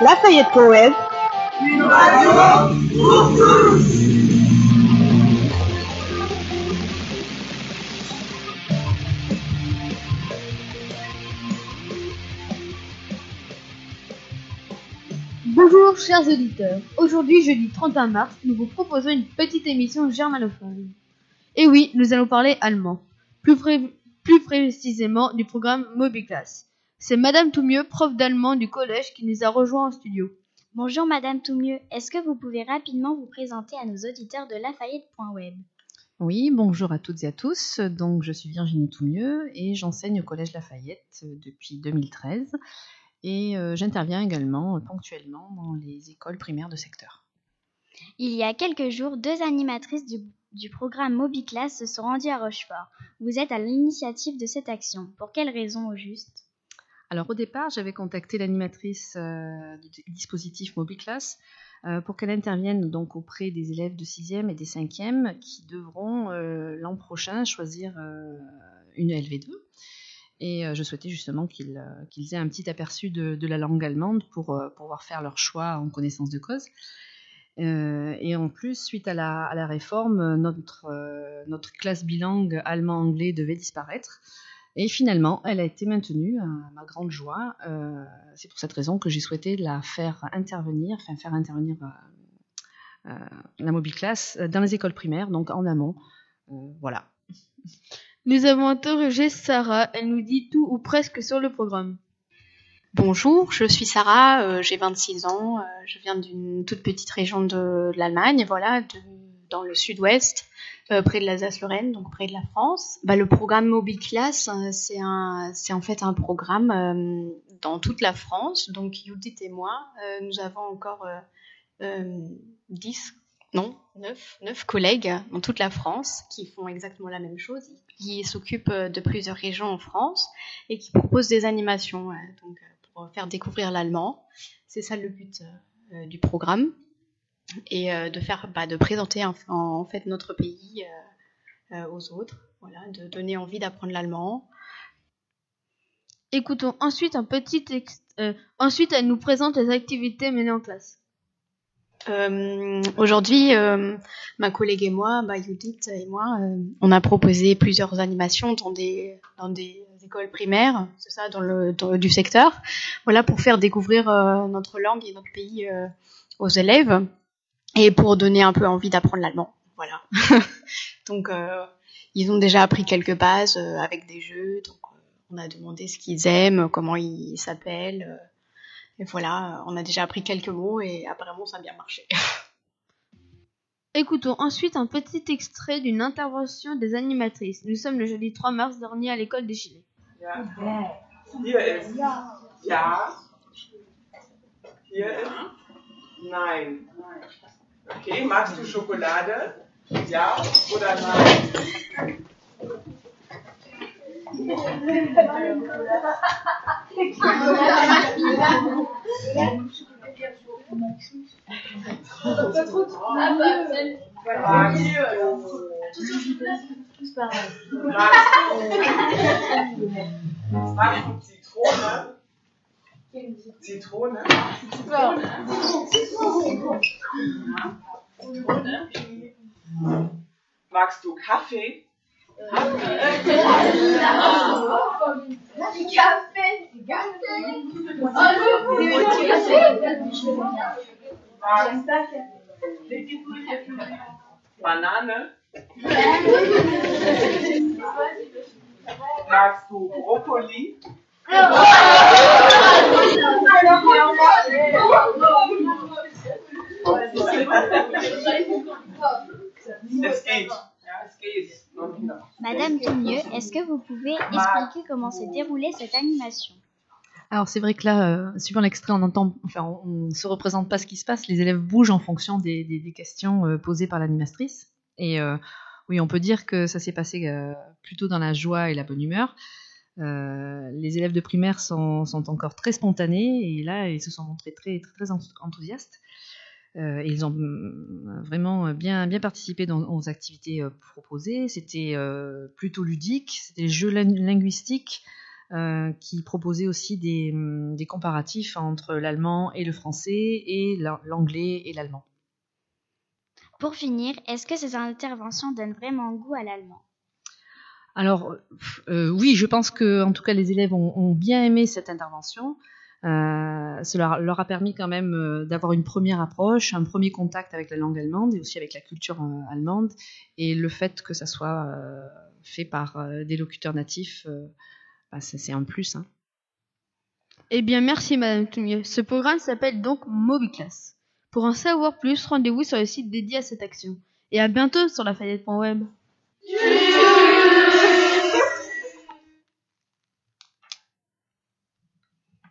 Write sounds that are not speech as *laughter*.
Lafayette tous. Bonjour chers auditeurs, aujourd'hui jeudi 31 mars, nous vous proposons une petite émission germanophone. Et oui, nous allons parler allemand, plus, plus précisément du programme Mobiclass. C'est Madame Toumieux, prof d'allemand du collège, qui nous a rejoint en studio. Bonjour Madame Toumieux, est-ce que vous pouvez rapidement vous présenter à nos auditeurs de Lafayette.web Oui, bonjour à toutes et à tous. Donc je suis Virginie Toumieux et j'enseigne au collège Lafayette depuis 2013 et euh, j'interviens également euh, ponctuellement dans les écoles primaires de secteur. Il y a quelques jours, deux animatrices du, du programme Mobiclass se sont rendues à Rochefort. Vous êtes à l'initiative de cette action. Pour quelles raisons au juste? Alors au départ, j'avais contacté l'animatrice euh, du dispositif Mobiclass euh, pour qu'elle intervienne donc auprès des élèves de 6e et des 5e qui devront euh, l'an prochain choisir une LV2. Et je souhaitais justement qu'ils aient un petit aperçu de, la langue allemande pour pouvoir faire leur choix en connaissance de cause. et en plus, suite à la, réforme, notre classe bilingue allemand-anglais devait disparaître. Et finalement, elle a été maintenue, à ma grande joie. Euh, c'est pour cette raison que j'ai souhaité la faire intervenir, enfin faire intervenir euh, euh, la mobile class dans les écoles primaires, donc en amont. voilà. Nous avons interrogé Sarah, elle nous dit tout ou presque sur le programme. Bonjour, je suis Sarah, j'ai 26 ans, je viens d'une toute petite région de, l'Allemagne, voilà, dans le sud-ouest. Euh, près de l'Alsace-Lorraine, donc près de la France. Bah, le programme Mobile Class, euh, c'est en fait un programme euh, dans toute la France. Donc Judith et moi, nous avons encore 10, non, 9, 9 collègues dans toute la France qui font exactement la même chose, qui s'occupent de plusieurs régions en France et qui proposent des animations pour faire découvrir l'allemand. C'est ça le but du programme et euh, de faire bah, de présenter en, fait notre pays euh, euh, aux autres, voilà, de donner envie d'apprendre l'allemand. Écoutons ensuite un petit texte. ensuite, elle nous présente les activités menées en classe. Aujourd'hui, ma collègue et moi, bah, Judith et moi, on a proposé plusieurs animations dans des, écoles primaires, c'est ça, dans le du secteur, voilà, pour faire découvrir notre langue et notre pays aux élèves et pour donner un peu envie d'apprendre l'allemand. Voilà. *laughs* donc, euh, ils ont déjà appris quelques bases euh, avec des jeux. Donc, euh, on a demandé ce qu'ils aiment, comment ils s'appellent. et voilà, on a déjà appris quelques mots et apparemment ça a bien marché. *laughs* Écoutons ensuite un petit extrait d'une intervention des animatrices. Nous sommes le jeudi 3 mars dernier à l'école des Chilés. Okay, magst du Schokolade? Ja oder nein? Magst du Zitrone? Zitrone? Zitrone. Magst du Kaffee? Kaffee. Banane? Magst du Brokkoli? Madame Toumieux, est-ce que vous pouvez expliquer comment s'est déroulée cette animation alors c'est vrai que là, euh, suivant l'extrait, on entend, enfin, on, ne se représente pas ce qui se passe. Les élèves bougent en fonction des, questions euh, posées par l'animatrice. Et euh, oui, on peut dire que ça s'est passé plutôt dans la joie et la bonne humeur. Euh, les élèves de primaire sont, encore très spontanés et là, ils se sont montrés très, très, enthousiastes. Euh, ils ont mm, vraiment bien, bien participé dans, aux activités euh, proposées. C'était plutôt ludique, c'était des jeux linguistiques qui proposait aussi des, comparatifs entre l'allemand et le français et la- l'anglais et l'allemand. Pour finir, est-ce que ces interventions donnent vraiment goût à l'allemand? Alors euh, oui, je pense que en tout cas les élèves ont, bien aimé cette intervention. Euh, cela leur a permis quand même euh, d'avoir une première approche, un premier contact avec la langue allemande et aussi avec la culture allemande. Et le fait que ça soit fait par des locuteurs natifs, bah, c'est c'est un plus. hein. Eh bien, merci Madame Toumieux. Ce programme s'appelle donc Mobiclass. Pour en savoir plus, rendez-vous sur le site dédié à cette action. Et à bientôt sur la Fayette.web. You.